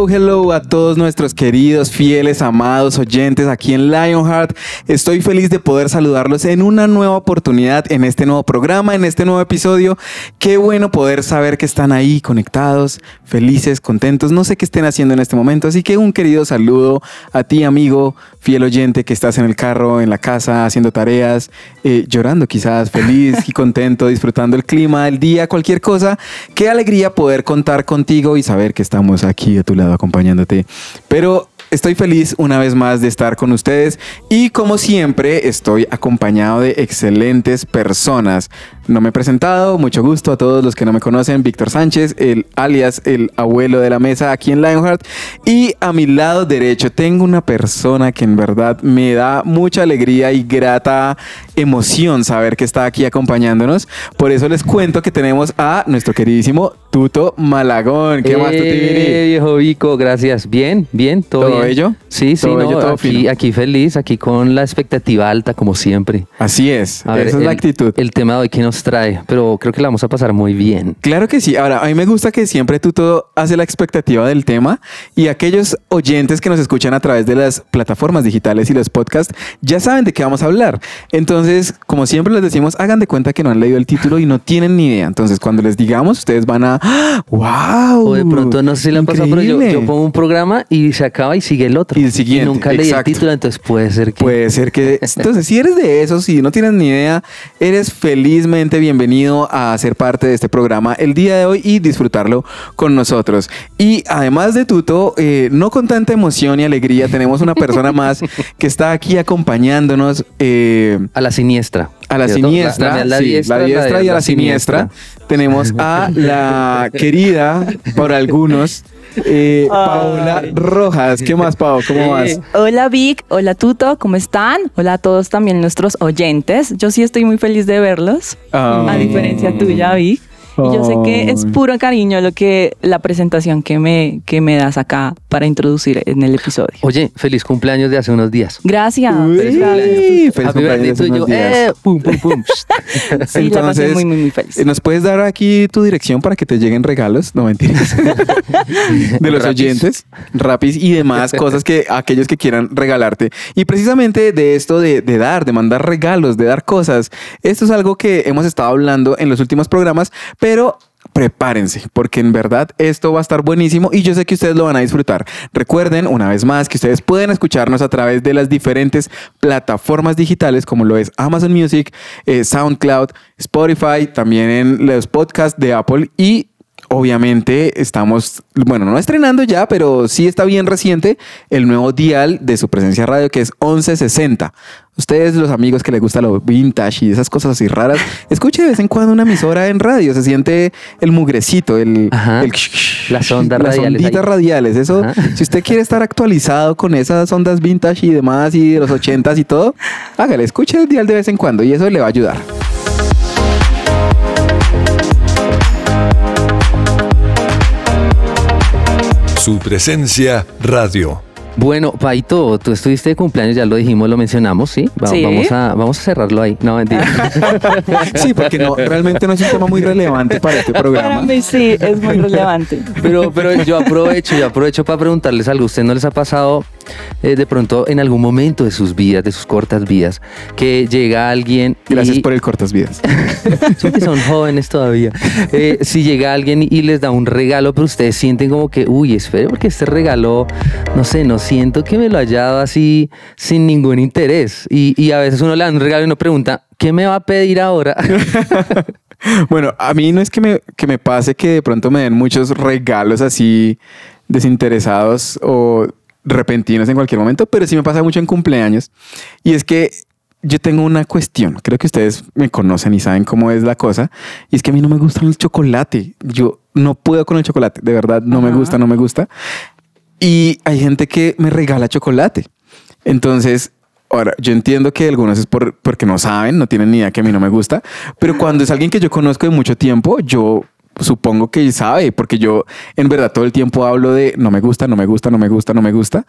hello, hello a todos nuestros queridos, fieles, amados oyentes aquí en Lionheart. Estoy feliz de poder saludarlos en una nueva oportunidad, en este nuevo programa, en este nuevo episodio. Qué bueno poder saber que están ahí conectados, felices, contentos. No sé qué estén haciendo en este momento, así que un querido saludo a ti, amigo, fiel oyente que estás en el carro, en la casa, haciendo tareas, eh, llorando quizás, feliz y contento, disfrutando el clima, el día, cualquier cosa. Qué alegría poder contar contigo y saber que estamos aquí a tu lado acompañándote. Pero Estoy feliz una vez más de estar con ustedes y como siempre estoy acompañado de excelentes personas. No me he presentado, mucho gusto a todos los que no me conocen, Víctor Sánchez, el alias el abuelo de la mesa aquí en Lionheart y a mi lado derecho tengo una persona que en verdad me da mucha alegría y grata emoción saber que está aquí acompañándonos. Por eso les cuento que tenemos a nuestro queridísimo Tuto Malagón. ¿Qué más, Eh, viejo Vico, gracias. Bien, bien, todo, ¿Todo bien. bello? Sí, sí, ¿Todo no, bello, todo aquí, fino? aquí feliz, aquí con la expectativa alta, como siempre. Así es, A ver, esa es la el- actitud. El tema de hoy que nos trae, pero creo que la vamos a pasar muy bien. Claro que sí. Ahora, a mí me gusta que siempre tú todo hace la expectativa del tema y aquellos oyentes que nos escuchan a través de las plataformas digitales y los podcasts ya saben de qué vamos a hablar. Entonces, como siempre les decimos, hagan de cuenta que no han leído el título y no tienen ni idea. Entonces, cuando les digamos, ustedes van a, ¡Ah! ¡wow! O de pronto, no sé si le han pasado, pero yo, yo pongo un programa y se acaba y sigue el otro. Y el siguiente, nunca leí exacto. el título, entonces puede ser que... Puede ser que... Entonces, si eres de esos y no tienes ni idea, eres bienvenido a ser parte de este programa el día de hoy y disfrutarlo con nosotros. Y además de Tuto, eh, no con tanta emoción y alegría, tenemos una persona más que está aquí acompañándonos. eh, A la siniestra. a la siniestra, La, la sí, diestra, la diestra de- y a la siniestra. Tenemos a la querida, por algunos, eh, Paola Rojas. ¿Qué más, Pau? ¿Cómo vas? Hola Vic, hola Tuto, ¿cómo están? Hola a todos también nuestros oyentes. Yo sí estoy muy feliz de verlos, a Ay. diferencia tuya, Vic. Y yo sé que es puro cariño lo que la presentación que me, que me das acá para introducir en el episodio. Oye, feliz cumpleaños de hace unos días. Gracias. Uy, feliz cumpleaños birthday hace to you. unos días. Eh, pum, pum, pum. Sí, la pasé muy, muy, muy feliz. eh, ¿Nos puedes dar aquí tu dirección para que te lleguen regalos? No mentiras. de los Rapis. oyentes, rapis y demás cosas que aquellos que quieran regalarte. Y precisamente de esto de, de dar, de mandar regalos, de dar cosas, esto es algo que hemos estado hablando en los últimos programas, pero prepárense, porque en verdad esto va a estar buenísimo y yo sé que ustedes lo van a disfrutar. Recuerden, una vez más, que ustedes pueden escucharnos a través de las diferentes plataformas digitales, como lo es Amazon Music, eh, SoundCloud, Spotify, también en los podcasts de Apple y Obviamente estamos, bueno, no estrenando ya, pero sí está bien reciente el nuevo dial de su presencia radio que es 1160. Ustedes, los amigos que les gusta lo vintage y esas cosas así raras, escuche de vez en cuando una emisora en radio, se siente el mugrecito, el, el Las ondas las radiales onditas ahí. radiales. Eso, Ajá. si usted quiere estar actualizado con esas ondas vintage y demás y de los ochentas y todo, hágale, escuche el dial de vez en cuando y eso le va a ayudar. Su presencia radio. Bueno, Paito, tú estuviste de cumpleaños, ya lo dijimos, lo mencionamos, ¿sí? Va- Sí. Vamos, a, vamos a cerrarlo ahí. No, mentira. Sí, porque no, realmente no es un tema muy relevante para este Para programa. mí sí, es muy relevante. Pero, pero yo aprovecho, yo aprovecho para preguntarles algo. ¿Usted no les ha pasado eh, de pronto en algún momento de sus vidas, de sus cortas vidas, que llega alguien Gracias y por el cortas vidas. que son jóvenes todavía. Eh, si llega alguien y les da un regalo, pero ustedes sienten como que, uy, espere, porque este regalo, no sé, no siento que me lo haya dado así sin ningún interés. Y, y a veces uno le da un regalo y uno pregunta, ¿qué me va a pedir ahora? Bueno, a mí no es que me, que me pase que de pronto me den muchos regalos así desinteresados o repentinos en cualquier momento, pero sí me pasa mucho en cumpleaños. Y es que yo tengo una cuestión. Creo que ustedes me conocen y saben cómo es la cosa. Y es que a mí no me gusta el chocolate. Yo no puedo con el chocolate. De verdad, no me gusta, no me gusta. Y hay gente que me regala chocolate. Entonces, ahora, yo entiendo que algunos es por, porque no saben, no tienen ni idea que a mí no me gusta. Pero cuando es alguien que yo conozco de mucho tiempo, yo supongo que sabe, porque yo en verdad todo el tiempo hablo de no me gusta, no me gusta, no me gusta, no me gusta.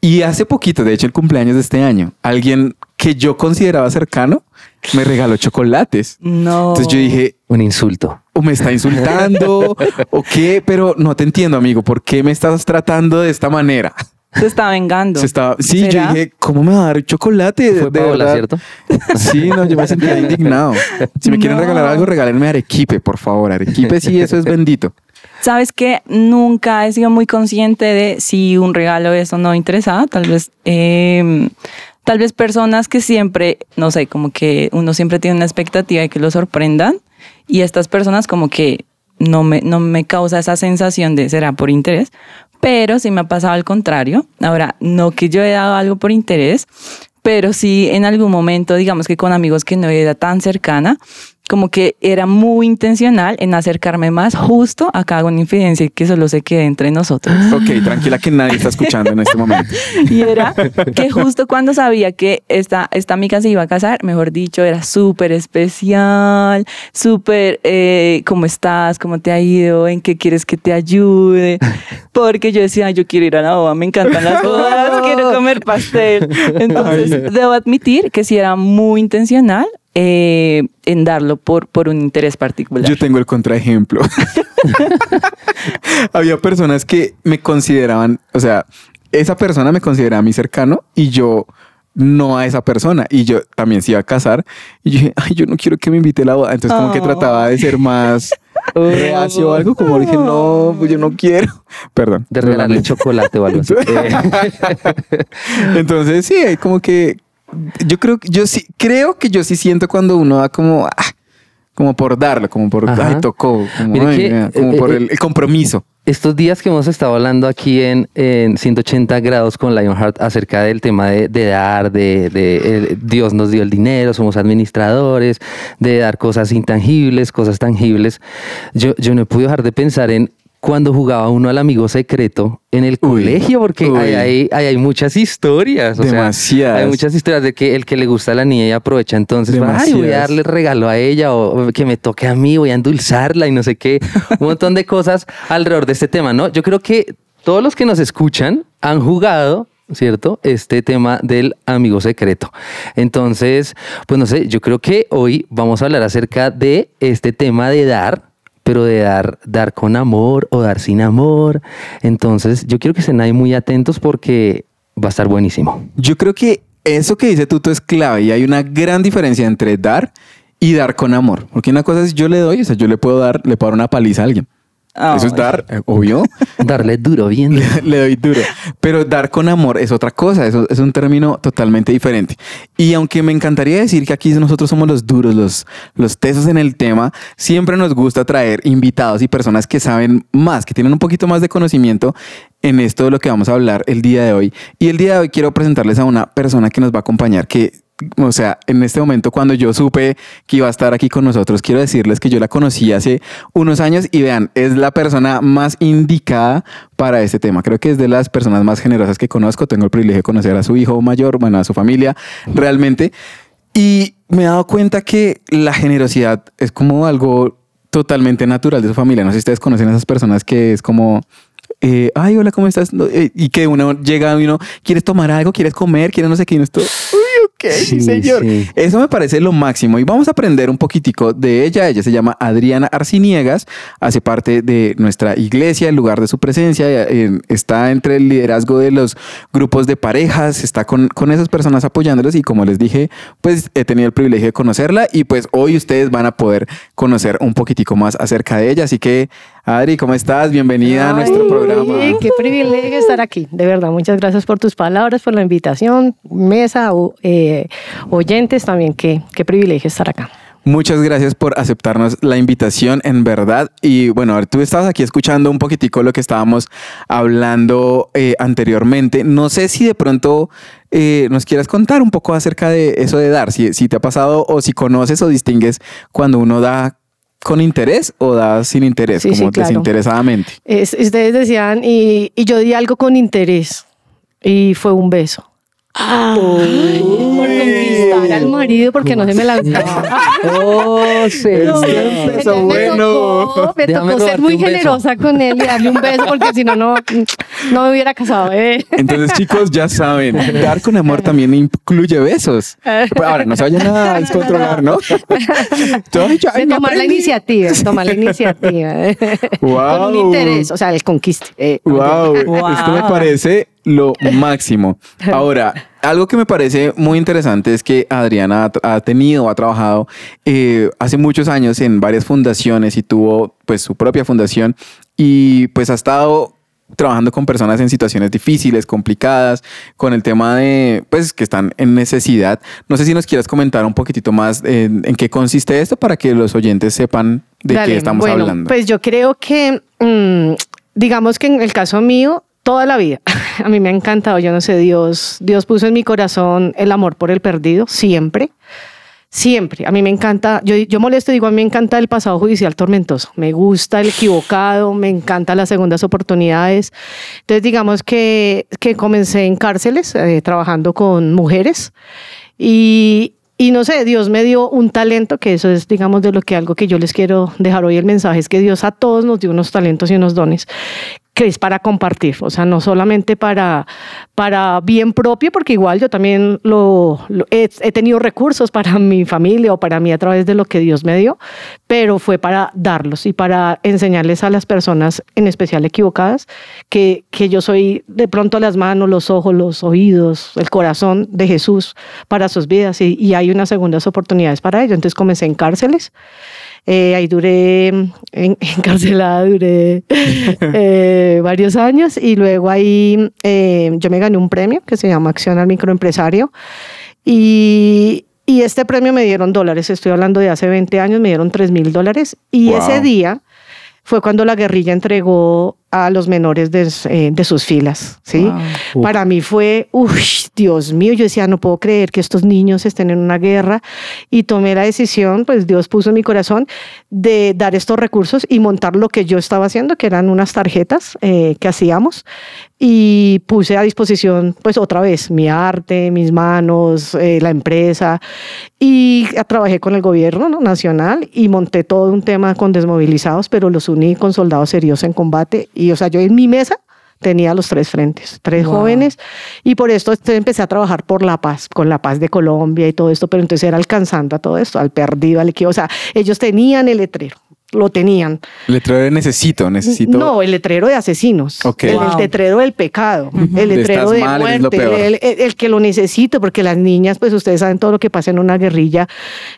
Y hace poquito, de hecho el cumpleaños de este año, alguien que yo consideraba cercano me regaló chocolates. No. Entonces yo dije, Un insulto. o me está insultando o qué, pero no te entiendo, amigo, ¿por qué me estás tratando de esta manera? Se está vengando. Se estaba, sí, yo ¿Será? dije, ¿cómo me va a dar chocolate? Fue De Paola, verdad. ¿cierto? Sí, no, yo me sentía indignado. Si me quieren No. regalar algo, regálenme arequipe, por favor. Arequipe, sí, eso es bendito. Sabes que nunca he sido muy consciente de si un regalo es o no interesada. Tal vez, eh, tal vez personas que siempre, no sé, como que uno siempre tiene una expectativa de que lo sorprendan y estas personas como que no me, no me causa esa sensación de será por interés, pero sí me ha pasado al contrario. Ahora, no que yo he dado algo por interés, pero sí en algún momento, digamos que con amigos que no era tan cercana, como que era muy intencional en acercarme más justo a haga una infidencia y que solo se quede entre nosotros. Ok, tranquila que nadie está escuchando en este momento. Y era que justo cuando sabía que esta, esta amiga se iba a casar, mejor dicho, era súper especial, súper, eh, ¿cómo estás? ¿Cómo te ha ido? ¿En qué quieres que te ayude? Porque yo decía, "Ay, yo quiero ir a la boda, me encantan las bodas, quiero comer pastel. Entonces, debo admitir que sí era muy intencional eh, en darlo por, por un interés particular. Yo tengo el contraejemplo. Había personas que me consideraban, o sea, esa persona me consideraba mi cercano y yo no a esa persona. Y yo también se iba a casar. Y yo dije, ay, yo no quiero que me invite a la boda. Entonces, como que Oh. trataba de ser más reacio o algo. Como dije, no, pues yo no quiero. Perdón. De regalarle chocolate o algo así. Entonces, sí, hay como que yo creo que yo sí creo que yo sí siento cuando uno da como ah, como por darlo, como por Ajá. ay, tocó, como, Mire ay, que, mira, como eh, por eh, el, el compromiso. Estos días que hemos estado hablando aquí en, en 180 grados con Lionheart acerca del tema de, de dar, de, de, eh, Dios nos dio el dinero, somos administradores, de dar cosas intangibles, cosas tangibles, yo, yo no he podido dejar de pensar en cuando jugaba uno al amigo secreto en el Uy, colegio, porque hay, hay, hay, hay muchas historias. O sea, hay muchas historias de que el que le gusta a la niña y aprovecha entonces, para, ay, voy a darle regalo a ella o que me toque a mí, voy a endulzarla y no sé qué. Un montón de cosas alrededor de este tema, ¿no? Yo creo que todos los que nos escuchan han jugado. ¿Cierto? Este tema del amigo secreto. Entonces, pues no sé, yo creo que hoy vamos a hablar acerca de este tema de dar, pero de dar, dar con amor o dar sin amor. Entonces, yo quiero que estén ahí muy atentos porque va a estar buenísimo. Yo creo que eso que dice Tuto es clave y hay una gran diferencia entre dar y dar con amor. Porque una cosa es yo le doy, o sea, yo le puedo dar, le puedo dar una paliza a alguien. Eso es dar, eh, obvio. Darle duro, bien. duro. le doy duro. Pero dar con amor es otra cosa, eso es un término totalmente diferente. Y aunque me encantaría decir que aquí nosotros somos los duros, los, los tesos en el tema, siempre nos gusta traer invitados y personas que saben más, que tienen un poquito más de conocimiento en esto de lo que vamos a hablar el día de hoy. Y el día de hoy quiero presentarles a una persona que nos va a acompañar, que o sea, en este momento cuando yo supe que iba a estar aquí con nosotros, quiero decirles que yo la conocí hace unos años y vean, es la persona más indicada para este tema. Creo que es de las personas más generosas que conozco. Tengo el privilegio de conocer a su hijo mayor, bueno, a su familia, realmente. Y me he dado cuenta que la generosidad es como algo totalmente natural de su familia. No sé si ustedes conocen a esas personas que es como, eh, ay, hola, ¿cómo estás? Eh, y que uno llega y uno, ¿quieres tomar algo? ¿Quieres comer? ¿Quieres no sé qué? Y esto, uy, ok, sí, señor. sí. Eso me parece lo máximo. Y vamos a aprender un poquitico de ella. Ella se llama Adriana Arciniegas, hace parte de nuestra iglesia, el lugar de su presencia, eh, está entre el liderazgo de los grupos de parejas, está con, con esas personas apoyándolos y como les dije, pues he tenido el privilegio de conocerla y pues hoy ustedes van a poder conocer un poquitico más acerca de ella. Así que, Adri, ¿cómo estás? Bienvenida a nuestro programa. Qué privilegio estar aquí, de verdad. Muchas gracias por tus palabras, por la invitación, mesa, o, eh, oyentes también. Qué, qué privilegio estar acá. Muchas gracias por aceptarnos la invitación, en verdad. Y bueno, a ver, tú estabas aquí escuchando un poquitico lo que estábamos hablando eh, anteriormente. No sé si de pronto eh, nos quieras contar un poco acerca de eso de dar, si, si te ha pasado o si conoces o distingues cuando uno da con interés o da sin interés, Sí, sí, como claro. desinteresadamente. Es- ustedes decían, y, y yo di algo con interés, y fue un beso. Por conquistar al marido porque no se me lanzaba. Oh. Entonces me bueno. tocó, me Déjame tocó ser muy generosa con él y darle un beso porque si no, no, no me hubiera casado. ¿eh? Entonces, chicos, ya saben, dar con amor también incluye besos. Ahora, no se vayan a descontrolar, ¿no? Ay, ya, De me tomar la iniciativa, tomar la iniciativa. Wow. Con un interés, o sea, el conquiste. eh. Wow, Wow. esto me parece lo máximo. Ahora, algo que me parece muy interesante es que Adriana ha, ha tenido, ha trabajado eh, hace muchos años en varias fundaciones y tuvo pues su propia fundación y pues ha estado trabajando con personas en situaciones difíciles, complicadas, con el tema de, pues, que están en necesidad. No sé si nos quieras comentar un poquitito más en, en qué consiste esto para que los oyentes sepan de Dale, qué estamos bueno, hablando. Pues yo creo que, mm, digamos que en el caso mío, toda la vida, a mí me ha encantado, yo no sé, Dios, Dios puso en mi corazón el amor por el perdido, siempre. Siempre, a mí me encanta, yo, yo molesto, digo, a mí me encanta el pasado judicial tormentoso, me gusta el equivocado, me encanta las segundas oportunidades. Entonces, digamos que, que comencé en cárceles eh, trabajando con mujeres y, y no sé, Dios me dio un talento, que eso es, digamos, de lo que algo que yo les quiero dejar hoy el mensaje, es que Dios a todos nos dio unos talentos y unos dones que es para compartir, o sea, no solamente para, para bien propio, porque igual yo también lo, he tenido recursos para mi familia o para mí a través de lo que Dios me dio, pero fue para darlos y para enseñarles a las personas, en especial equivocadas, que, que yo soy de pronto las manos, los ojos, los oídos, el corazón de Jesús para sus vidas y, y hay unas segundas oportunidades para ello. Entonces comencé en cárceles. Eh, ahí duré en- encarcelada, duré eh, varios años y luego ahí eh, yo me gané un premio que se llama Acción al Microempresario y, y este premio me dieron dólares, estoy hablando de hace 20 años, me dieron 3 mil dólares y Wow. ese día fue cuando la guerrilla entregó a los menores de, eh, de sus filas, ¿sí? Wow. Para mí fue, uff, Dios mío, yo decía, no puedo creer que estos niños estén en una guerra y tomé la decisión, pues Dios puso en mi corazón de dar estos recursos y montar lo que yo estaba haciendo, que eran unas tarjetas eh, que hacíamos y puse a disposición, pues otra vez, mi arte, mis manos, eh, la empresa y trabajé con el gobierno ¿no? nacional y monté todo un tema con desmovilizados, pero los uní con soldados heridos en combate y, o sea, yo en mi mesa tenía los tres frentes, tres Wow. jóvenes, y por esto empecé a trabajar por la paz, con la paz de Colombia y todo esto, pero entonces era alcanzando a todo esto, al perdido, al equivoco, o sea, ellos tenían el letrero, lo tenían. Letrero de necesito, necesito. No, el letrero de asesinos, Ok. el, el letrero del pecado, el De letrero estás de mal, muerte, peor. el, el- el que lo necesito, porque las niñas, pues ustedes saben todo lo que pasa en una guerrilla,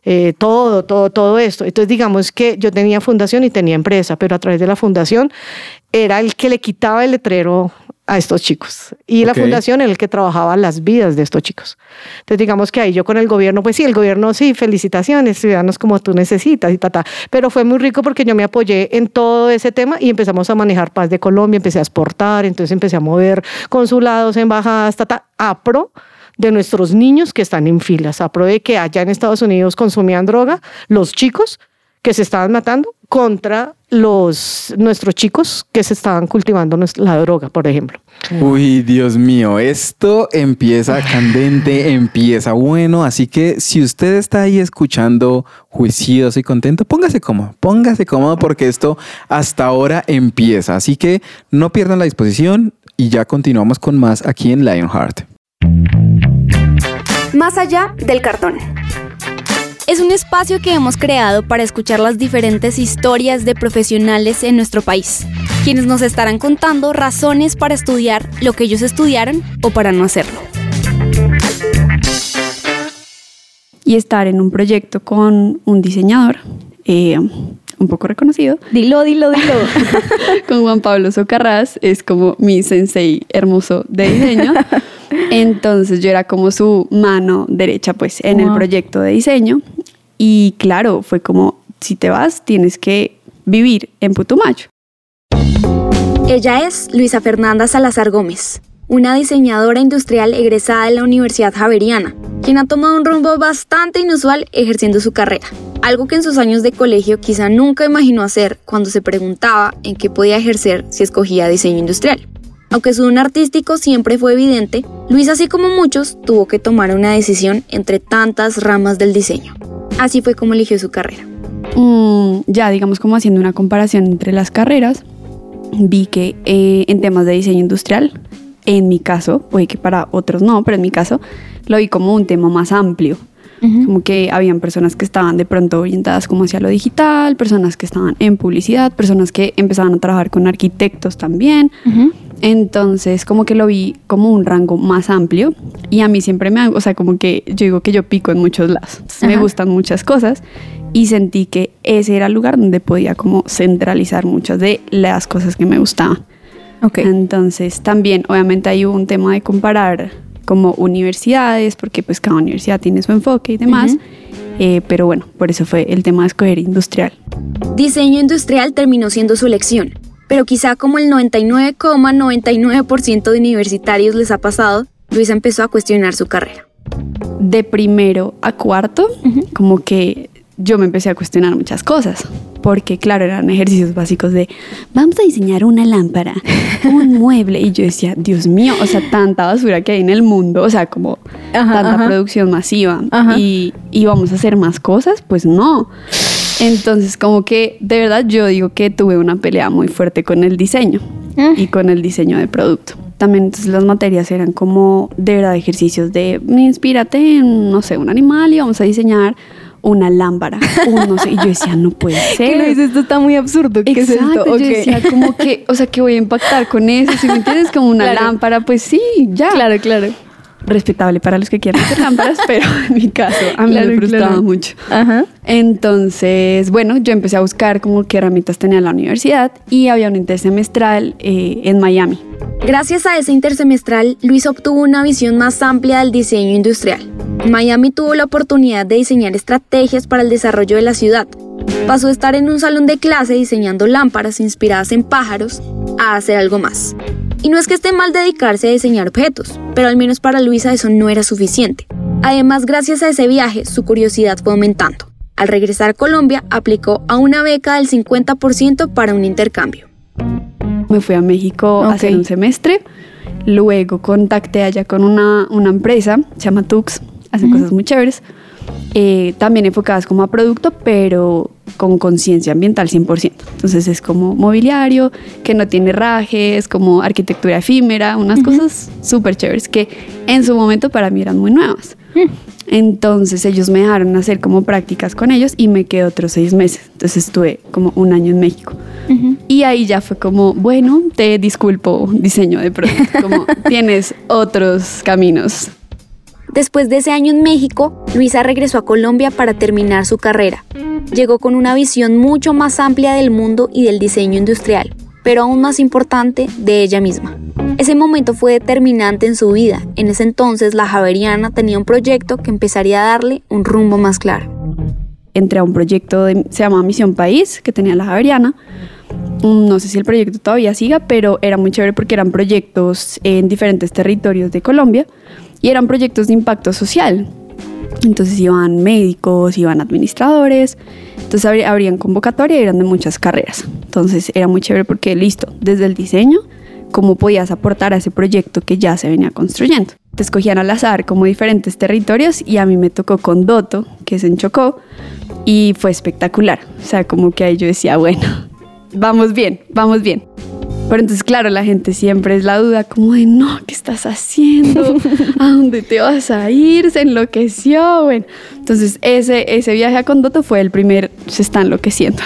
eh, todo, todo, todo esto. Entonces, digamos que yo tenía fundación y tenía empresa, pero a través de la fundación era el que le quitaba el letrero a estos chicos. Y la fundación era el que trabajaba las vidas de estos chicos. Entonces, digamos que ahí yo con el gobierno, pues sí, el gobierno sí, felicitaciones, ciudadanos como tú necesitas y ta, ta. Pero fue muy rico porque yo me apoyé en todo ese tema y empezamos a manejar Paz de Colombia, empecé a exportar, entonces empecé a mover consulados, embajadas, ta, ta, a pro de nuestros niños que están en filas, a pro de que allá en Estados Unidos consumían droga, los chicos que se estaban matando contra los nuestros chicos que se estaban cultivando la droga, por ejemplo. Uy, Dios mío, esto empieza candente, empieza bueno, así que si usted está ahí escuchando juicioso y contento, póngase cómodo, póngase cómodo porque esto hasta ahora empieza, así que no pierdan la disposición y ya continuamos con más aquí en Lionheart. Más allá del cartón. Es un espacio que hemos creado para escuchar las diferentes historias de profesionales en nuestro país, quienes nos estarán contando razones para estudiar lo que ellos estudiaron o para no hacerlo. y estar en un proyecto con un diseñador eh, un poco reconocido. Dilo, dilo, dilo. con Juan Pablo Socarrás, es como mi sensei hermoso de diseño. Entonces yo era como su mano derecha pues en el proyecto de diseño y claro, fue como si te vas tienes que vivir en Putumayo. Ella es Luisa Fernanda Salazar Gómez, una diseñadora industrial egresada de la Universidad Javeriana, quien ha tomado un rumbo bastante inusual ejerciendo su carrera, algo que en sus años de colegio quizá nunca imaginó hacer cuando se preguntaba en qué podía ejercer si escogía diseño industrial. Aunque su don artístico siempre fue evidente, Luis, así como muchos, tuvo que tomar una decisión entre tantas ramas del diseño. Así fue como eligió su carrera. Mm, ya, digamos, como haciendo una comparación entre las carreras, vi que eh, en temas de diseño industrial, en mi caso, puede que para otros no, pero en mi caso, lo vi como un tema más amplio. Como que habían personas que estaban de pronto orientadas como hacia lo digital, personas que estaban en publicidad, personas que empezaban a trabajar con arquitectos también. Entonces, como que lo vi como un rango más amplio y a mí siempre me, o sea, como que yo digo que yo pico en muchos lados. Me gustan muchas cosas y sentí que ese era el lugar donde podía como centralizar muchas de las cosas que me gustaban. Okay. Entonces, también obviamente hay un tema de comparar como universidades, porque pues cada universidad tiene su enfoque y demás. Eh, pero bueno, por eso fue el tema de escoger industrial. Diseño industrial terminó siendo su elección, pero quizá como el 99,99% de universitarios les ha pasado, Luisa empezó a cuestionar su carrera. De primero a cuarto, como que yo me empecé a cuestionar muchas cosas, porque claro, eran ejercicios básicos de, vamos a diseñar una lámpara, un mueble, y yo decía, Dios mío, o sea, tanta basura que hay en el mundo, o sea, como tanta producción masiva, y, y vamos a hacer más cosas, pues no. Entonces, como que de verdad yo digo que tuve una pelea muy fuerte con el diseño y con el diseño de producto. También entonces las materias eran como de verdad ejercicios de inspírate en, no sé, un animal y vamos a diseñar una lámpara. no sé, y yo decía, no puede ser. ¿Qué dices? Esto está muy absurdo. ¿Qué Exacto, es esto? Yo decía, como que, o sea, que voy a impactar con eso. Si me entiendes, como una lámpara, pues sí, ya. Claro, claro respetable para los que quieran hacer lámparas, pero en mi caso a mí me frustraba mucho. Entonces, bueno, yo empecé a buscar como qué herramientas tenía la universidad y había un intersemestral eh, en Miami. Gracias a ese intersemestral, Luis obtuvo una visión más amplia del diseño industrial. En Miami tuvo la oportunidad de diseñar estrategias para el desarrollo de la ciudad. Pasó de estar en un salón de clase diseñando lámparas inspiradas en pájaros a hacer algo más. Y no es que esté mal dedicarse a diseñar objetos, pero al menos para Luisa eso no era suficiente. Además, gracias a ese viaje, su curiosidad fue aumentando. Al regresar a Colombia, aplicó a una beca del 50% para un intercambio. Me fui a México a hacer un semestre, luego contacté allá con una, una empresa, se llama Tux, hacen cosas muy chéveres, eh, también enfocadas como a producto, pero con conciencia ambiental 100%. Entonces es como mobiliario, que no tiene rajes, como arquitectura efímera, unas cosas súper chéveres que en su momento para mí eran muy nuevas. Mm. Entonces ellos me dejaron hacer como prácticas con ellos y me quedé otros seis meses. Entonces estuve como un año en México. Y ahí ya fue como, bueno, te disculpo, diseño de producto, como tienes otros caminos. Después de ese año en México, Luisa regresó a Colombia para terminar su carrera. Llegó con una visión mucho más amplia del mundo y del diseño industrial, pero aún más importante, de ella misma. Ese momento fue determinante en su vida. En ese entonces, la Javeriana tenía un proyecto que empezaría a darle un rumbo más claro. Entré a un proyecto de, se llama Misión País, que tenía la Javeriana. Mm, no sé si el proyecto todavía siga, pero era muy chévere porque eran proyectos en diferentes territorios de Colombia y eran proyectos de impacto social. Entonces iban médicos, iban administradores, entonces habrían convocatoria y eran de muchas carreras. Entonces era muy chévere porque listo, desde el diseño, cómo podías aportar a ese proyecto que ya se venía construyendo. Te escogían al azar como diferentes territorios y a mí me tocó con Doto, que es en Chocó, y fue espectacular. O sea, como que ahí yo decía, bueno, vamos bien, vamos bien. Pero entonces, claro, la gente siempre es la duda, como de, no, ¿qué estás haciendo? ¿A dónde te vas a ir? Se enloqueció. Bueno, entonces ese, ese viaje a Condoto fue el primer, se está enloqueciendo.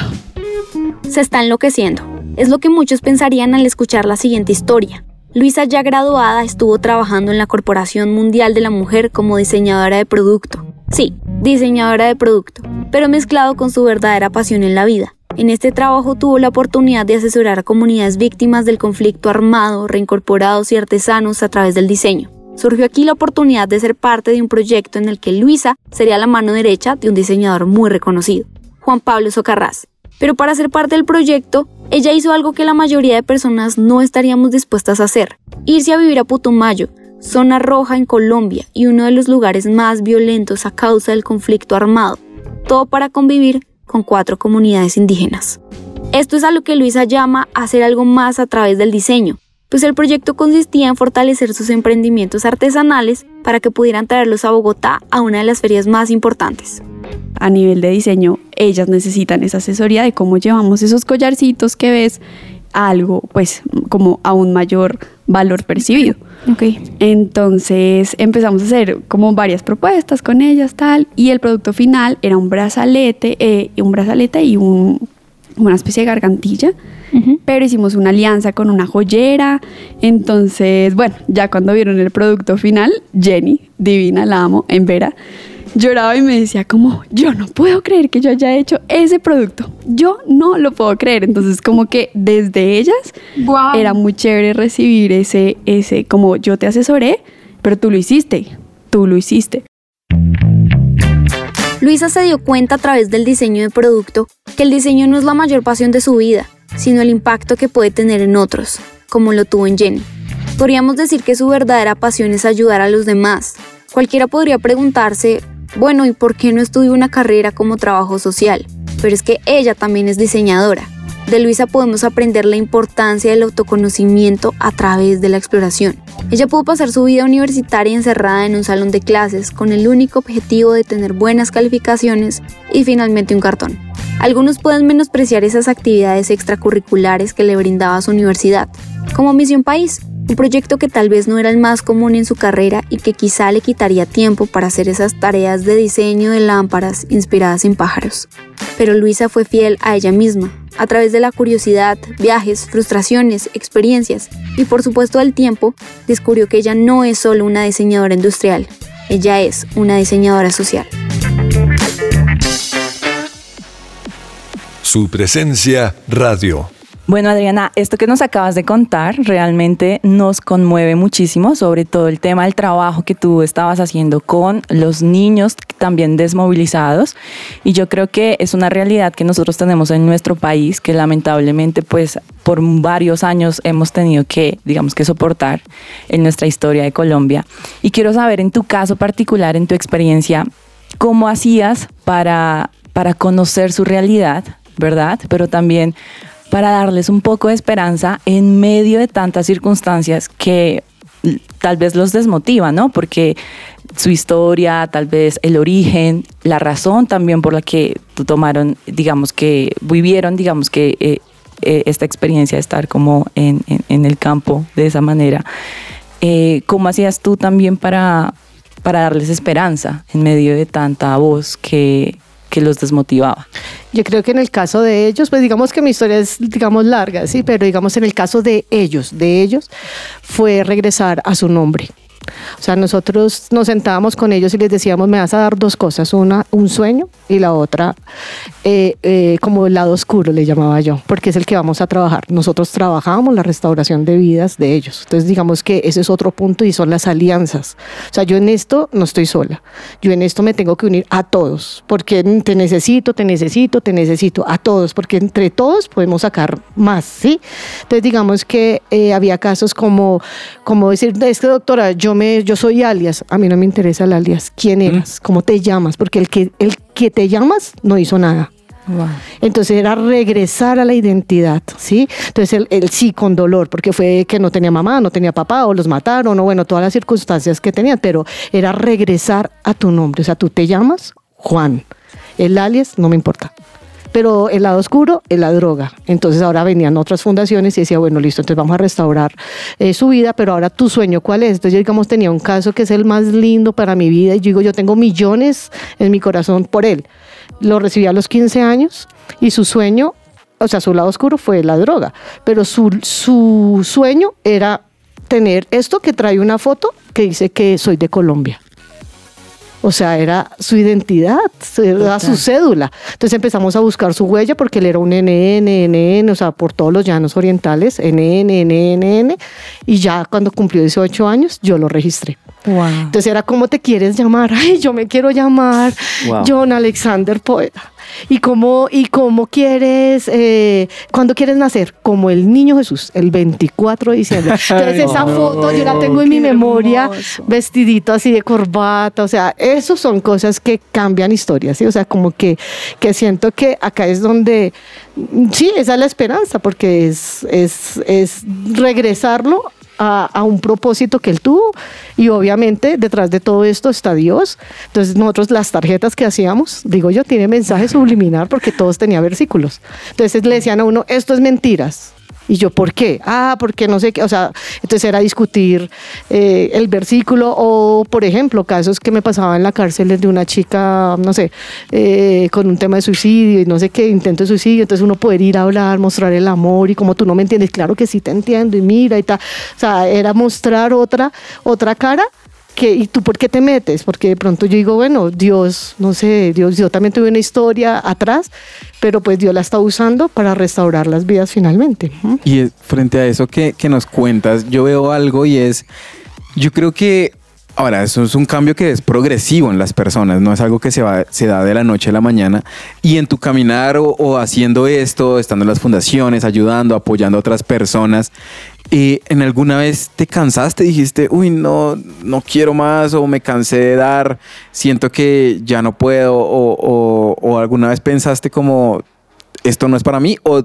Se está enloqueciendo. Es lo que muchos pensarían al escuchar la siguiente historia. Luisa, ya graduada, estuvo trabajando en la Corporación Mundial de la Mujer como diseñadora de producto. Sí, diseñadora de producto, pero mezclado con su verdadera pasión en la vida, en este trabajo tuvo la oportunidad de asesorar a comunidades víctimas del conflicto armado, reincorporados y artesanos a través del diseño. Surgió aquí la oportunidad de ser parte de un proyecto en el que Luisa sería la mano derecha de un diseñador muy reconocido, Juan Pablo Socarrás. Pero para ser parte del proyecto, ella hizo algo que la mayoría de personas no estaríamos dispuestas a hacer, irse a vivir a Putumayo, zona roja en Colombia y uno de los lugares más violentos a causa del conflicto armado, todo para convivir con cuatro comunidades indígenas. Esto es a lo que Luisa llama hacer algo más a través del diseño, pues el proyecto consistía en fortalecer sus emprendimientos artesanales para que pudieran traerlos a Bogotá a una de las ferias más importantes. A nivel de diseño, ellas necesitan esa asesoría de cómo llevamos esos collarcitos que ves a algo, pues, como a un mayor valor percibido. Entonces empezamos a hacer como varias propuestas con ellas, tal, y el producto final era un brazalete, eh, un brazalete y un, una especie de gargantilla, pero hicimos una alianza con una joyera. Entonces, bueno, ya cuando vieron el producto final, Jenny, divina, la amo, en Vera, lloraba y me decía como, yo no puedo creer que yo haya hecho ese producto. Yo no lo puedo creer. Entonces, como que desde ellas era muy chévere recibir ese, ese, como yo te asesoré, pero tú lo hiciste, tú lo hiciste. Luisa se dio cuenta a través del diseño de producto que el diseño no es la mayor pasión de su vida, sino el impacto que puede tener en otros, como lo tuvo en Jenny. Podríamos decir que su verdadera pasión es ayudar a los demás. Cualquiera podría preguntarse, bueno, ¿y por qué no estudió una carrera como trabajo social? Pero es que ella también es diseñadora. De Luisa podemos aprender la importancia del autoconocimiento a través de la exploración. Ella pudo pasar su vida universitaria encerrada en un salón de clases con el único objetivo de tener buenas calificaciones y finalmente un cartón. Algunos pueden menospreciar esas actividades extracurriculares que le brindaba su universidad, como Misión País, un proyecto que tal vez no era el más común en su carrera y que quizá le quitaría tiempo para hacer esas tareas de diseño de lámparas inspiradas en pájaros. Pero Luisa fue fiel a ella misma, a través de la curiosidad, viajes, frustraciones, experiencias y por supuesto del tiempo, descubrió que ella no es solo una diseñadora industrial, ella es una diseñadora social. Su presencia radio. Bueno, Adriana, esto que nos acabas de contar realmente nos conmueve muchísimo, sobre todo el tema del trabajo que tú estabas haciendo con los niños también desmovilizados. Y yo creo que es una realidad que nosotros tenemos en nuestro país, que lamentablemente pues por varios años hemos tenido que, digamos que soportar en nuestra historia de Colombia. Y quiero saber en tu caso particular, en tu experiencia, cómo hacías para, para conocer su realidad, ¿verdad? Pero también para darles un poco de esperanza en medio de tantas circunstancias que tal vez los desmotivan, ¿no? Porque su historia, tal vez el origen, la razón también por la que tomaron, digamos que vivieron, digamos que eh, eh, esta experiencia de estar como en, el campo de esa manera. Eh, ¿Cómo hacías tú también para, para darles esperanza en medio de tanta voz que, que los desmotivaba. Yo creo que en el caso de ellos, pues digamos que mi historia es, digamos, larga, sí, pero digamos en el caso de ellos, de ellos, fue regresar a su nombre. O sea, nosotros nos sentábamos con ellos y les decíamos, me vas a dar dos cosas, una, un sueño y la otra, eh, eh, como el lado oscuro le llamaba yo, porque es el que vamos a trabajar. Nosotros trabajamos la restauración de vidas de ellos. Entonces, digamos que ese es otro punto y son las alianzas. O sea, yo en esto no estoy sola. Yo en esto me tengo que unir a todos, porque te necesito, te necesito, te necesito, a todos, porque entre todos podemos sacar más, ¿sí? Entonces, digamos que eh, había casos como, como decir, es que doctora, yo yo soy alias, a mí no me interesa el alias, ¿quién eras? ¿Cómo te llamas? Porque el que, el que te llamas no hizo nada. Entonces era regresar a la identidad, ¿sí? Entonces el, sí con dolor, porque fue que no tenía mamá, no tenía papá, o los mataron, o bueno, todas las circunstancias que tenían, pero era regresar a tu nombre. O sea, tú te llamas Juan. El alias no me importa pero el lado oscuro es la droga. Entonces ahora venían otras fundaciones y decía, bueno, listo, entonces vamos a restaurar eh, su vida, pero ahora tu sueño, ¿cuál es? Entonces yo, digamos, tenía un caso que es el más lindo para mi vida y yo digo, yo tengo millones en mi corazón por él. Lo recibí a los 15 años y su sueño, o sea, su lado oscuro fue la droga, pero su, su sueño era tener esto que trae una foto que dice que soy de Colombia. O sea, era su identidad, era su cédula. Entonces empezamos a buscar su huella porque él era un NN, NN, o sea, por todos los llanos orientales, NN, NN, Y ya cuando cumplió 18 años, yo lo registré. Wow. Entonces era, ¿cómo te quieres llamar? Ay, yo me quiero llamar Wow. John Alexander Poeta. ¿Y cómo, y cómo quieres, eh, cuándo quieres nacer? Como el niño Jesús, el 24 de diciembre. Entonces esa foto yo la tengo en mi memoria, hermoso. vestidito así de corbata, o sea, eso son cosas que cambian historias, ¿sí? O sea, como que, que siento que acá es donde, sí, esa es la esperanza, porque es, es, es regresarlo a, un propósito que él tuvo y obviamente detrás de todo esto está Dios. Entonces nosotros las tarjetas que hacíamos, digo yo, tiene mensaje subliminal porque todos tenían versículos. Entonces le decían a uno, esto es mentiras. Y yo, ¿por qué? Ah, porque no sé qué. O sea, entonces era discutir eh, el versículo o, por ejemplo, casos que me pasaban en la cárcel de una chica, no sé, eh, con un tema de suicidio y no sé qué, intento de suicidio. Entonces uno poder ir a hablar, mostrar el amor y como tú no me entiendes, claro que sí te entiendo y mira y tal. O sea, era mostrar otra, otra cara. ¿Y tú por qué te metes? Porque de pronto yo digo, bueno, Dios, no sé, Dios, yo también tuve una historia atrás, pero pues Dios la está usando para restaurar las vidas finalmente. Y frente a eso que, que nos cuentas, yo veo algo y es, yo creo que, ahora, eso es un cambio que es progresivo en las personas, no es algo que se, va, se da de la noche a la mañana. Y en tu caminar o, o haciendo esto, estando en las fundaciones, ayudando, apoyando a otras personas, eh, ¿en alguna vez te cansaste? Dijiste, uy, no, no quiero más o me cansé de dar, siento que ya no puedo o, o- o alguna vez pensaste como, esto no es para mí o,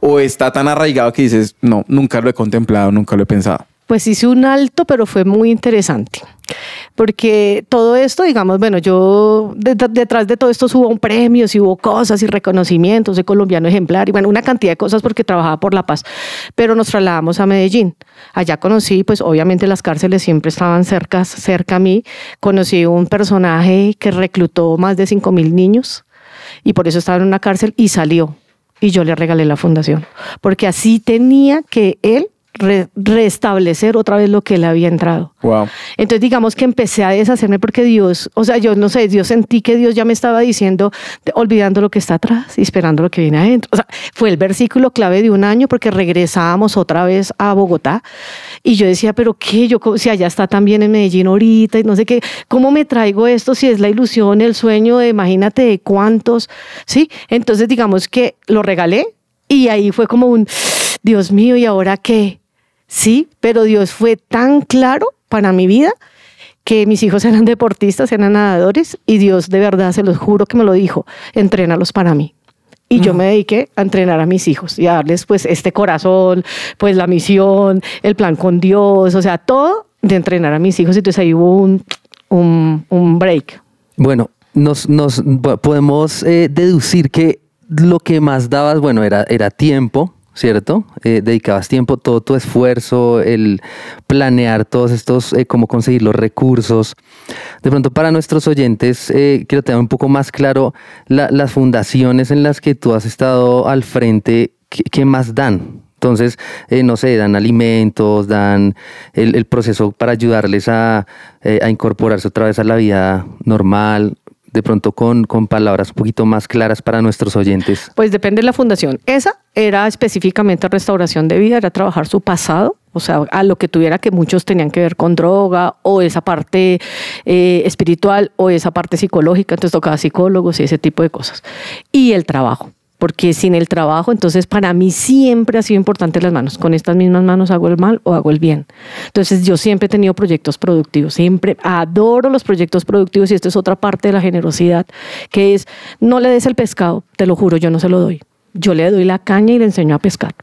o está tan arraigado que dices, no, nunca lo he contemplado, nunca lo he pensado. Pues hice un alto, pero fue muy interesante. Porque todo esto, digamos, bueno, yo de- detrás de todo esto hubo premios y hubo cosas y reconocimientos de colombiano ejemplar y bueno, una cantidad de cosas porque trabajaba por la paz. Pero nos trasladamos a Medellín. Allá conocí, pues obviamente las cárceles siempre estaban cerca, cerca a mí. Conocí un personaje que reclutó más de 5 mil niños y por eso estaba en una cárcel y salió. Y yo le regalé la fundación, porque así tenía que él re- restablecer otra vez lo que él había entrado. Wow. Entonces digamos que empecé a deshacerme porque Dios, o sea, yo no sé, Dios sentí que Dios ya me estaba diciendo, olvidando lo que está atrás y esperando lo que viene adentro. O sea, fue el versículo clave de un año porque regresábamos otra vez a Bogotá y yo decía, pero qué, yo si allá está también en Medellín ahorita y no sé qué, ¿cómo me traigo esto si es la ilusión, el sueño de, imagínate, de cuántos, ¿sí? Entonces digamos que lo regalé y ahí fue como un, Dios mío, ¿y ahora qué? Sí, pero Dios fue tan claro para mi vida que mis hijos eran deportistas, eran nadadores y Dios de verdad, se los juro que me lo dijo, entrénalos para mí. Y yo me dediqué a entrenar a mis hijos y a darles pues este corazón, pues la misión, el plan con Dios, o sea, todo de entrenar a mis hijos. Entonces ahí hubo un, un, un break. Bueno, nos, nos podemos eh, deducir que lo que más dabas, bueno, era, era tiempo, ¿cierto? Eh, dedicabas tiempo, todo tu esfuerzo, el planear todos estos, eh, cómo conseguir los recursos. De pronto, para nuestros oyentes, eh, quiero tener un poco más claro la- las fundaciones en las que tú has estado al frente, ¿qué, más dan? Entonces, eh, no sé, dan alimentos, dan el, proceso para ayudarles a incorporarse otra vez a la vida normal, de pronto con, con palabras un poquito más claras para nuestros oyentes. Pues depende de la fundación. Esa era específicamente restauración de vida, era trabajar su pasado, o sea, a lo que tuviera que muchos tenían que ver con droga o esa parte eh, espiritual o esa parte psicológica, entonces tocaba psicólogos y ese tipo de cosas. Y el trabajo. Porque sin el trabajo, entonces para mí siempre ha sido importante las manos. Con estas mismas manos hago el mal o hago el bien. Entonces yo siempre he tenido proyectos productivos, siempre adoro los proyectos productivos y esto es otra parte de la generosidad, que es no le des el pescado, te lo juro, yo no se lo doy. Yo le doy la caña y le enseño a pescar.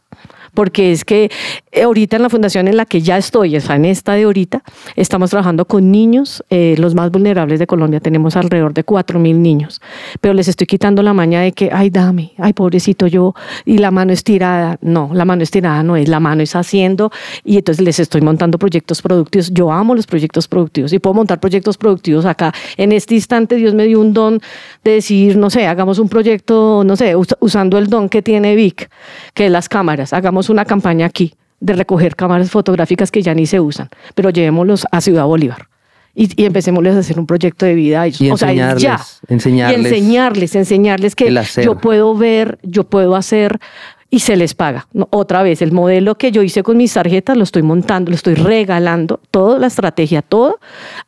Porque es que eh, ahorita en la fundación en la que ya estoy, sea, en esta de ahorita, estamos trabajando con niños, eh, los más vulnerables de Colombia. Tenemos alrededor de 4 mil niños. Pero les estoy quitando la maña de que, ay, dame, ay, pobrecito yo, y la mano estirada. No, la mano estirada no es, la mano es haciendo. Y entonces les estoy montando proyectos productivos. Yo amo los proyectos productivos y puedo montar proyectos productivos acá. En este instante, Dios me dio un don de decir, no sé, hagamos un proyecto, no sé, us- usando el don que tiene Vic, que es las cámaras. Hagamos una campaña aquí de recoger cámaras fotográficas que ya ni se usan, pero llevémoslos a Ciudad Bolívar. Y, y empecemos a hacer un proyecto de vida a ellos. Y o sea, ya. enseñarles y enseñarles, enseñarles que yo puedo ver, yo puedo hacer y se les paga. No, otra vez, el modelo que yo hice con mis tarjetas lo estoy montando, lo estoy regalando, toda la estrategia, todo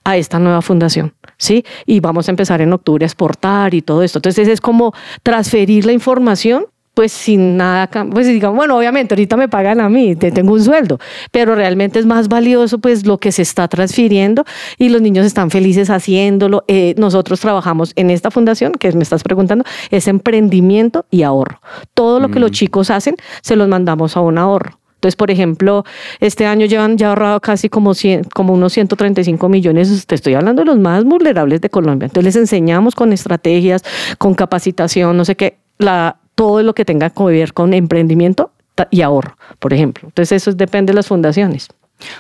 a esta nueva fundación. ¿Sí? Y vamos a empezar en octubre a exportar y todo esto. Entonces es como transferir la información pues sin nada, pues digamos, bueno, obviamente ahorita me pagan a mí, tengo un sueldo, pero realmente es más valioso pues lo que se está transfiriendo y los niños están felices haciéndolo. Eh, nosotros trabajamos en esta fundación, que me estás preguntando, es emprendimiento y ahorro. Todo lo que los mm. chicos hacen, se los mandamos a un ahorro. Entonces, por ejemplo, este año llevan ya ahorrado casi como, 100, como unos 135 millones. Te estoy hablando de los más vulnerables de Colombia. Entonces, les enseñamos con estrategias, con capacitación, no sé qué, la, todo lo que tenga que ver con emprendimiento y ahorro, por ejemplo. Entonces eso depende de las fundaciones.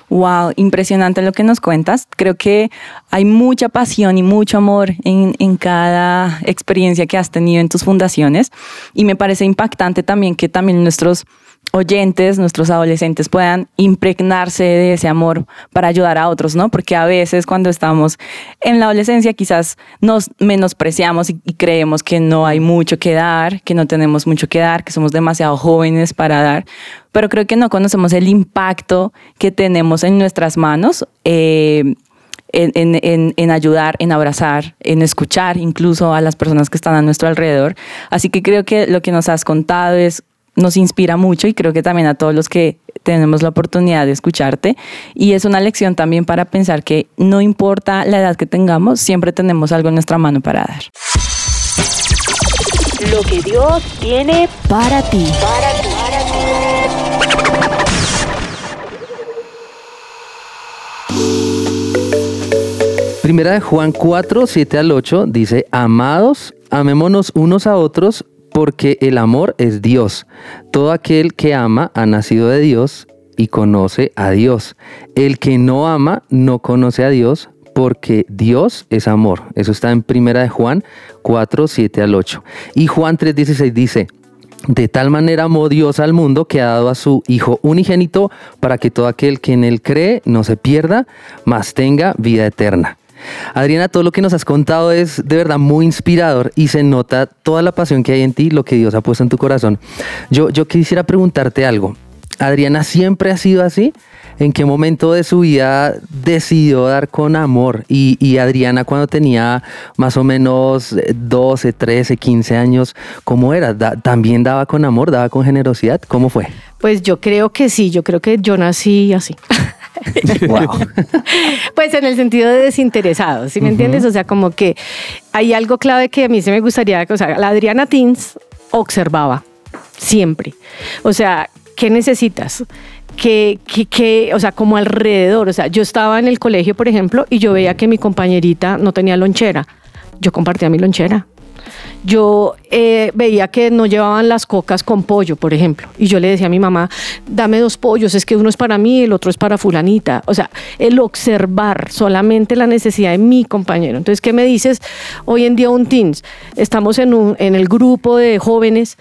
Wow, impresionante lo que nos cuentas. Creo que hay mucha pasión y mucho amor en, en, cada experiencia que has tenido en tus fundaciones y me parece impactante también que también nuestros oyentes, nuestros adolescentes puedan impregnarse de ese amor para ayudar a otros, ¿no? Porque a veces cuando estamos en la adolescencia quizás nos menospreciamos y, creemos que no hay mucho que dar, que no tenemos mucho que dar, que somos demasiado jóvenes para dar, pero creo que no conocemos el impacto que tenemos en nuestras manos. Eh, en, en, ayudar, en abrazar, en escuchar incluso a las personas que están a nuestro alrededor. Así que creo que lo que nos has contado es nos inspira mucho y creo que también a todos los que tenemos la oportunidad de escucharte. Y es una lección también para pensar que no importa la edad que tengamos, siempre tenemos algo en nuestra mano para dar. Lo que Dios tiene para ti. Para ti. Primera de Juan 4, 7 al 8 dice, amados, amémonos unos a otros porque el amor es Dios. Todo aquel que ama ha nacido de Dios y conoce a Dios. El que no ama no conoce a Dios porque Dios es amor. Eso está en primera de Juan 4, 7 al 8. Y Juan 3, 16 dice, de tal manera amó Dios al mundo que ha dado a su Hijo unigénito para que todo aquel que en él cree no se pierda, mas tenga vida eterna. Adriana, todo lo que nos has contado es de verdad muy inspirador y se nota toda la pasión que hay en ti, lo que Dios ha puesto en tu corazón. Yo, yo quisiera preguntarte algo. Adriana siempre ha sido así. ¿En qué momento de su vida decidió dar con amor? Y, Adriana cuando tenía más o menos 12, 13, 15 años, ¿cómo era? ¿También daba con amor, daba con generosidad? ¿Cómo fue? Pues yo creo que sí, yo creo que yo nací así. pues en el sentido de desinteresado, ¿sí me entiendes? O sea, como que hay algo clave que a mí se me gustaría, o sea, la Adriana Teens observaba siempre. O sea, ¿qué necesitas? Que, que, que, o sea, como alrededor, o sea, yo estaba en el colegio, por ejemplo, y yo veía que mi compañerita no tenía lonchera. Yo compartía mi lonchera yo eh, veía que no llevaban las cocas con pollo, por ejemplo, y yo le decía a mi mamá, dame dos pollos, es que uno es para mí, el otro es para fulanita. O sea, el observar solamente la necesidad de mi compañero. Entonces, ¿qué me dices? Hoy en día un teens, estamos en, un, en el grupo de jóvenes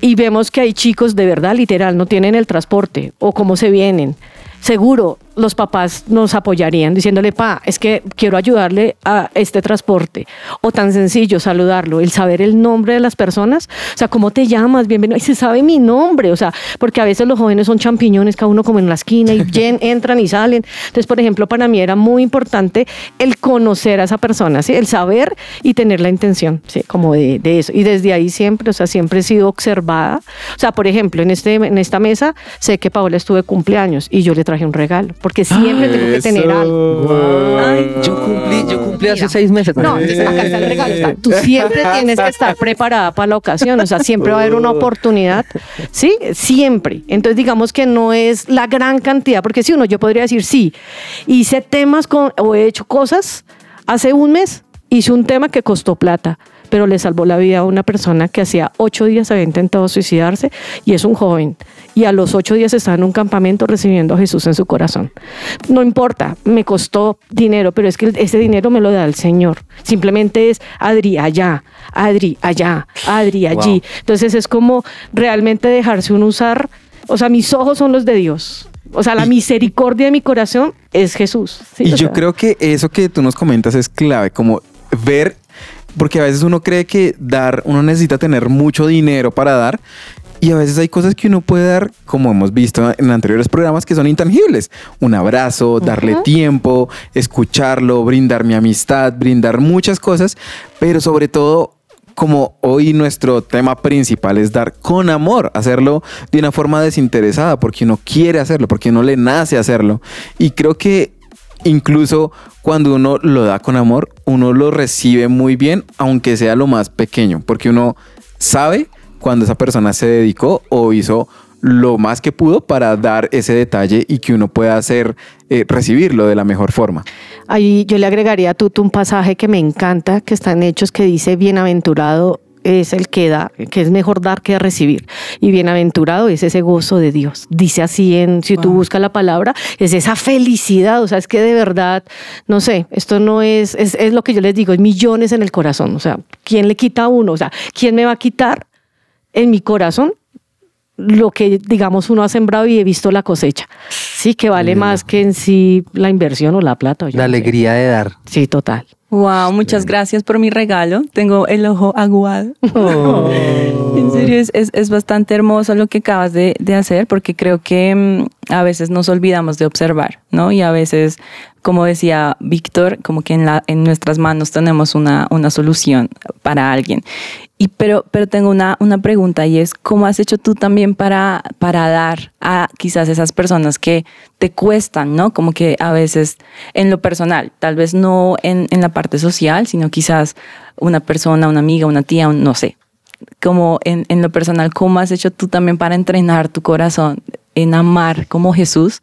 y vemos que hay chicos de verdad, literal, no tienen el transporte o cómo se vienen. Seguro, los papás nos apoyarían diciéndole, pa, es que quiero ayudarle a este transporte. O tan sencillo, saludarlo, el saber el nombre de las personas. O sea, ¿cómo te llamas? Bienvenido. Y se sabe mi nombre. O sea, porque a veces los jóvenes son champiñones, cada uno como en la esquina y entran y salen. Entonces, por ejemplo, para mí era muy importante el conocer a esa persona, ¿sí? el saber y tener la intención, ¿sí? como de, de eso. Y desde ahí siempre, o sea, siempre he sido observada. O sea, por ejemplo, en, este, en esta mesa sé que Paola estuve cumpleaños y yo le traje un regalo porque siempre tengo que tener algo. yo cumplí, yo cumplí hace seis meses. No, acá está el regalo. Tú siempre tienes que estar preparada para la ocasión, o sea, siempre va a haber una oportunidad, ¿sí? Siempre. Entonces, digamos que no es la gran cantidad, porque si uno, yo podría decir, sí, hice temas con, o he hecho cosas hace un mes, hice un tema que costó plata pero le salvó la vida a una persona que hacía ocho días había intentado suicidarse y es un joven. Y a los ocho días estaba en un campamento recibiendo a Jesús en su corazón. No importa, me costó dinero, pero es que ese dinero me lo da el Señor. Simplemente es Adri allá, Adri allá, Adri allí. Entonces es como realmente dejarse uno usar. O sea, mis ojos son los de Dios. O sea, la misericordia de mi corazón es Jesús. Y yo creo que eso que tú nos comentas es clave, como ver porque a veces uno cree que dar, uno necesita tener mucho dinero para dar Y a veces hay cosas que uno puede dar, como hemos visto en anteriores programas, que son intangibles. Un abrazo, darle tiempo, escucharlo, brindar mi amistad, brindar muchas cosas, pero sobre todo como hoy nuestro tema principal es dar con amor, hacerlo de una forma desinteresada, porque uno quiere hacerlo, porque uno le nace hacerlo. Y creo que incluso cuando uno lo da con amor, uno lo recibe muy bien, aunque sea lo más pequeño, porque uno sabe cuando esa persona se dedicó o hizo lo más que pudo para dar ese detalle y que uno pueda hacer, eh, recibirlo de la mejor forma. Ahí yo le agregaría a Tuto un pasaje que me encanta, que está en Hechos, que dice, bienaventurado es el que da, que es mejor dar que recibir. Y bienaventurado es ese gozo de Dios. Dice así en, si tú buscas la palabra, es esa felicidad. O sea, es que de verdad, no sé, esto no es, es, es lo que yo les digo, es millones en el corazón. O sea, ¿quién le quita a uno? O sea, ¿quién me va a quitar en mi corazón lo que, digamos, uno ha sembrado y he visto la cosecha. Sí, que vale más que en sí la inversión o la plata. o La no sé. alegría de dar. Sí, total. Wow, muchas gracias por mi regalo. Tengo el ojo aguado. en serio, es, es- es bastante hermoso lo que acabas de, de hacer porque creo que mm, a veces nos olvidamos de observar, ¿no? Y a veces, como decía Víctor, como que en, la, en nuestras manos tenemos una, una solución para alguien. Y pero, pero tengo una, una pregunta y es, ¿cómo has hecho tú también para, para dar a quizás esas personas que te cuestan, ¿no? Como que a veces en lo personal, tal vez no en, en la parte social, sino quizás una persona, una amiga, una tía, un- no sé. Como en, en lo personal, ¿cómo has hecho tú también para entrenar tu corazón en amar como Jesús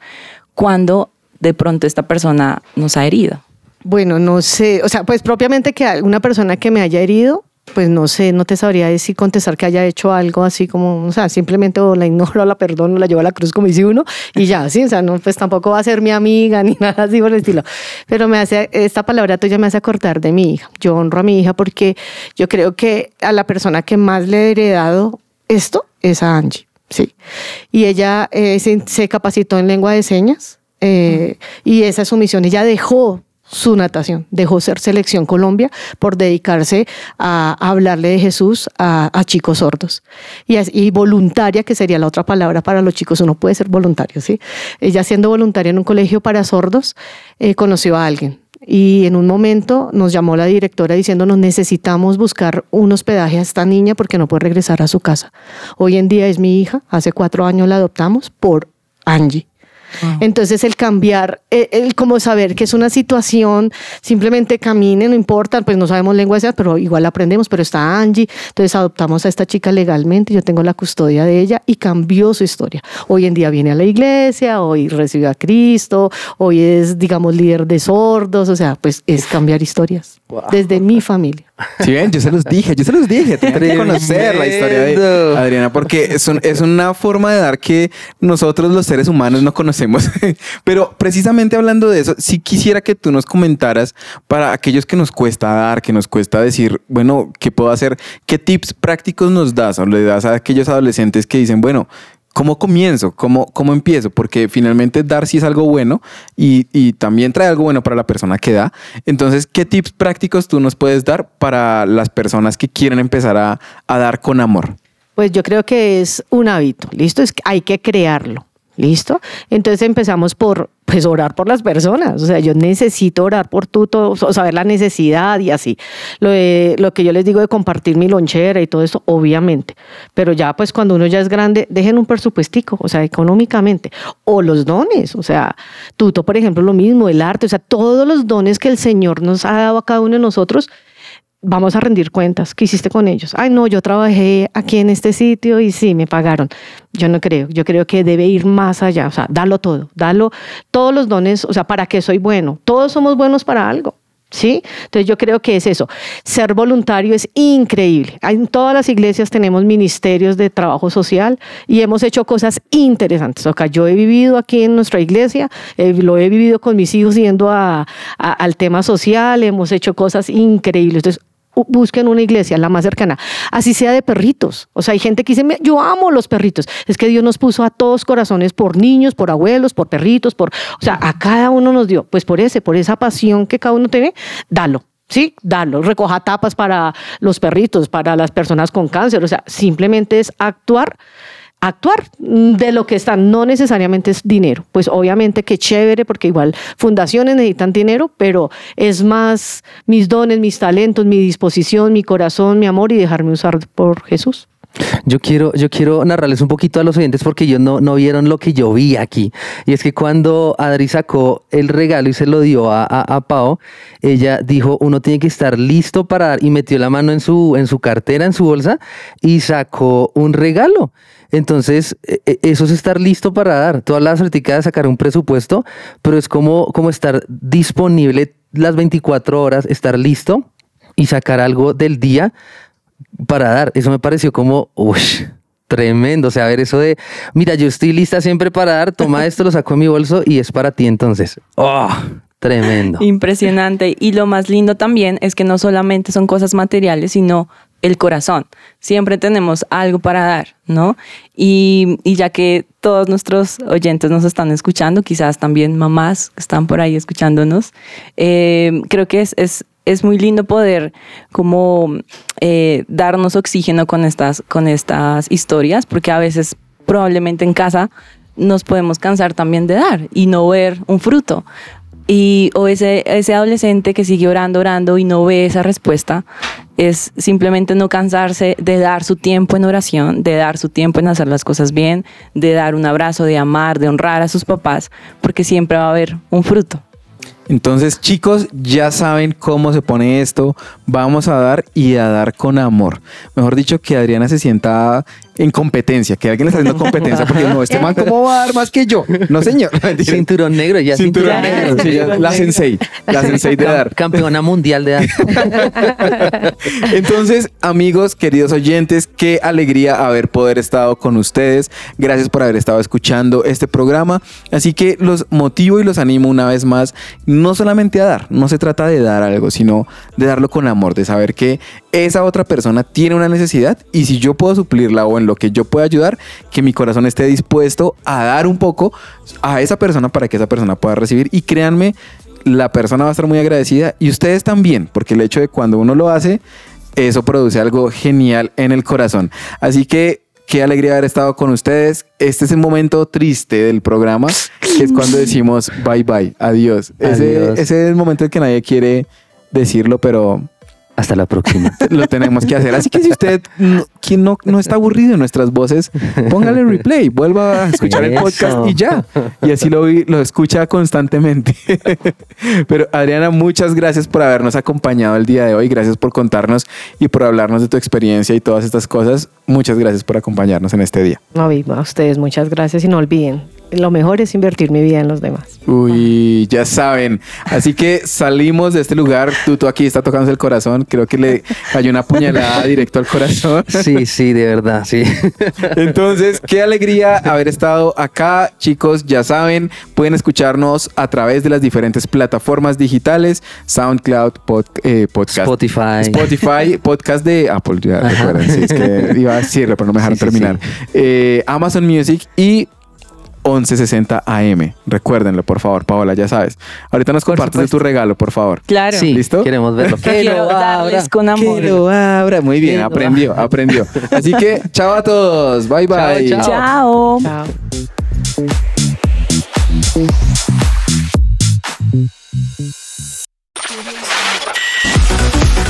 cuando de pronto esta persona nos ha herido? Bueno, no sé, o sea, pues propiamente que alguna persona que me haya herido, pues no sé, no te sabría decir contestar que haya hecho algo así como, o sea, simplemente o la ignoro, la perdono, la llevo a la cruz como dice uno y ya, sí, o sea, no, pues tampoco va a ser mi amiga ni nada así por el estilo. Pero me hace, esta palabra tuya me hace acordar de mi hija. Yo honro a mi hija porque yo creo que a la persona que más le he heredado esto es a Angie, sí. Y ella eh, se, se capacitó en lengua de señas eh, y esa es su misión. Ella dejó su natación, dejó ser selección Colombia por dedicarse a, hablarle de Jesús a, chicos sordos. Y voluntaria, que sería la otra palabra para los chicos, uno puede ser voluntario, ¿sí? Ella siendo voluntaria en un colegio para sordos, eh, conoció a alguien. Y en un momento nos llamó la directora diciéndonos necesitamos buscar un hospedaje a esta niña porque no puede regresar a su casa. Hoy en día es mi hija, hace cuatro años la adoptamos por Angie. Entonces el cambiar, el, el como saber que es una situación, simplemente camine, no importa, pues no sabemos lengua de señas, pero igual aprendemos, pero está Angie, entonces adoptamos a esta chica legalmente, yo tengo la custodia de ella y cambió su historia. Hoy en día viene a la iglesia, hoy recibió a Cristo, hoy es, digamos, líder de sordos, o sea, pues es cambiar historias desde mi familia. Si ven, yo se los dije, yo se los dije, tenían que conocer la historia de. Adriana, porque es, un- es una forma de dar que nosotros los seres humanos no conocemos. Pero precisamente hablando de eso, sí quisiera que tú nos comentaras para aquellos que nos cuesta dar, que nos cuesta decir, bueno, ¿qué puedo hacer? ¿Qué tips prácticos nos das o le das a aquellos adolescentes que dicen, bueno, ¿Cómo comienzo? ¿Cómo, ¿Cómo empiezo? Porque finalmente dar sí es algo bueno y, y también trae algo bueno para la persona que da. Entonces, ¿qué tips prácticos tú nos puedes dar para las personas que quieren empezar a, a dar con amor? Pues yo creo que es un hábito, ¿listo? Es que hay que crearlo, ¿listo? Entonces empezamos por, pues, orar por las personas. O sea, yo necesito orar por tú, todo, saber la necesidad y así. Lo, lo que yo les digo de compartir mi lonchera y todo eso, obviamente. Pero ya, pues, cuando uno ya es grande, dejen un presupuestico, o sea, económicamente. O los dones, o sea, tuto, por ejemplo, lo mismo, el arte, o sea, todos los dones que el Señor nos ha dado a cada uno de nosotros, vamos a rendir cuentas. ¿Qué hiciste con ellos? Ay, no, yo trabajé aquí en este sitio y sí, me pagaron. Yo no creo. Yo creo que debe ir más allá. O sea, dalo todo. Dalo todos los dones. O sea, ¿para qué soy bueno? Todos somos buenos para algo. ¿Sí? Entonces yo creo que es eso. Ser voluntario es increíble. En todas las iglesias tenemos ministerios de trabajo social y hemos hecho cosas interesantes. O sea, yo he vivido aquí en nuestra iglesia, eh, lo he vivido con mis hijos yendo al tema social, hemos hecho cosas increíbles. Entonces, busquen una iglesia, la más cercana, así sea de perritos. O sea, hay gente que dice, "Me- yo amo los perritos. Es que Dios nos puso a todos corazones por niños, por abuelos, por perritos, por, o sea, a cada uno nos dio, pues por ese, por esa pasión que cada uno tiene, dalo. Sí, darlo, recoja tapas para los perritos, para las personas con cáncer, o sea, simplemente es actuar actuar de lo que están, no necesariamente es dinero, pues obviamente que chévere porque igual fundaciones necesitan dinero, pero es más mis dones, mis talentos, mi disposición, mi corazón, mi amor y dejarme usar por Jesús. Yo quiero, yo quiero narrarles un poquito a los oyentes porque ellos no, no vieron lo que yo vi aquí. Y es que cuando Adri sacó el regalo y se lo dio a, a, a Pau, ella dijo, uno tiene que estar listo para dar, y metió la mano en su, en su cartera, en su bolsa, y sacó un regalo. Entonces, e- e- eso es estar listo para dar. Todas las de sacar un presupuesto, pero es como, como estar disponible las 24 horas, estar listo y sacar algo del día para dar. Eso me pareció como, uff, tremendo. O sea, ver, eso de, mira, yo estoy lista siempre para dar, toma esto, lo saco en mi bolso y es para ti entonces. Oh, tremendo. Impresionante. Y lo más lindo también es que no solamente son cosas materiales, sino el corazón. Siempre tenemos algo para dar, ¿no? Y, y ya que todos nuestros oyentes nos están escuchando, quizás también mamás están por ahí escuchándonos, eh, creo que es, es, es muy lindo poder como eh, darnos oxígeno con estas, con estas historias, porque a veces probablemente en casa nos podemos cansar también de dar y no ver un fruto. Y, o ese, ese adolescente que sigue orando, orando y no ve esa respuesta, es simplemente no cansarse de dar su tiempo en oración, de dar su tiempo en hacer las cosas bien, de dar un abrazo, de amar, de honrar a sus papás, porque siempre va a haber un fruto. Entonces, chicos, ya saben cómo se pone esto. Vamos a dar y a dar con amor. Mejor dicho, que Adriana se sienta en competencia, que alguien le está haciendo competencia, porque no, este man, ¿cómo va a dar más que yo? No, señor. Cinturón negro, ya Cinturón cinturón negro, negro. sí, ya, la sensei, la sensei de dar. Campeona mundial de dar. Entonces, amigos, queridos oyentes, qué alegría haber poder estado con ustedes. Gracias por haber estado escuchando este programa. Así que los motivo y los animo una vez más, no solamente a dar, no se trata de dar algo, sino de darlo con amor, de saber que esa otra persona tiene una necesidad y si yo puedo suplirla o en lo que yo pueda ayudar, que mi corazón esté dispuesto a dar un poco a esa persona para que esa persona pueda recibir. Y créanme, la persona va a estar muy agradecida y ustedes también, porque el hecho de cuando uno lo hace, eso produce algo genial en el corazón. Así que qué alegría haber estado con ustedes. Este es el momento triste del programa, que es cuando decimos bye bye, adiós. Ese, Adiós. ese es el momento en que nadie quiere decirlo, pero Hasta la próxima. lo tenemos que hacer. Así que si usted no, quien no, no está aburrido de nuestras voces, póngale replay, vuelva a escuchar el podcast y ya. Y así lo, vi- lo escucha constantemente. Pero Adriana, muchas gracias por habernos acompañado el día de hoy. Gracias por contarnos y por hablarnos de tu experiencia y todas estas cosas. Muchas gracias por acompañarnos en este día. No, a ustedes muchas gracias y no olviden, lo mejor es invertir mi vida en los demás. Uy, ya saben. Así que salimos de este lugar. Tuto aquí está tocándose el corazón. Creo que le cayó una puñalada directo al corazón. Sí, sí, de verdad, sí. Entonces, qué alegría haber estado acá, chicos. Ya saben, pueden escucharnos a través de las diferentes plataformas digitales: SoundCloud, pod- eh, podcast, Spotify. Spotify, podcast de Apple. Ya Ajá. recuerdan, sí, es que iba a decirlo, pero no me dejaron Sí, sí, terminar. Eh, Amazon Music y 1160 AM. Recuérdenlo, por favor, Paola, ya sabes. Ahorita nos compartes de tu regalo, por favor. Claro. Sí, ¿Listo? queremos verlo. Que lo abra. con amor. Que lo abra. Muy bien, aprendió, aprendió. Así que, chao a todos. Bye, bye. Chao, Chao. Chao.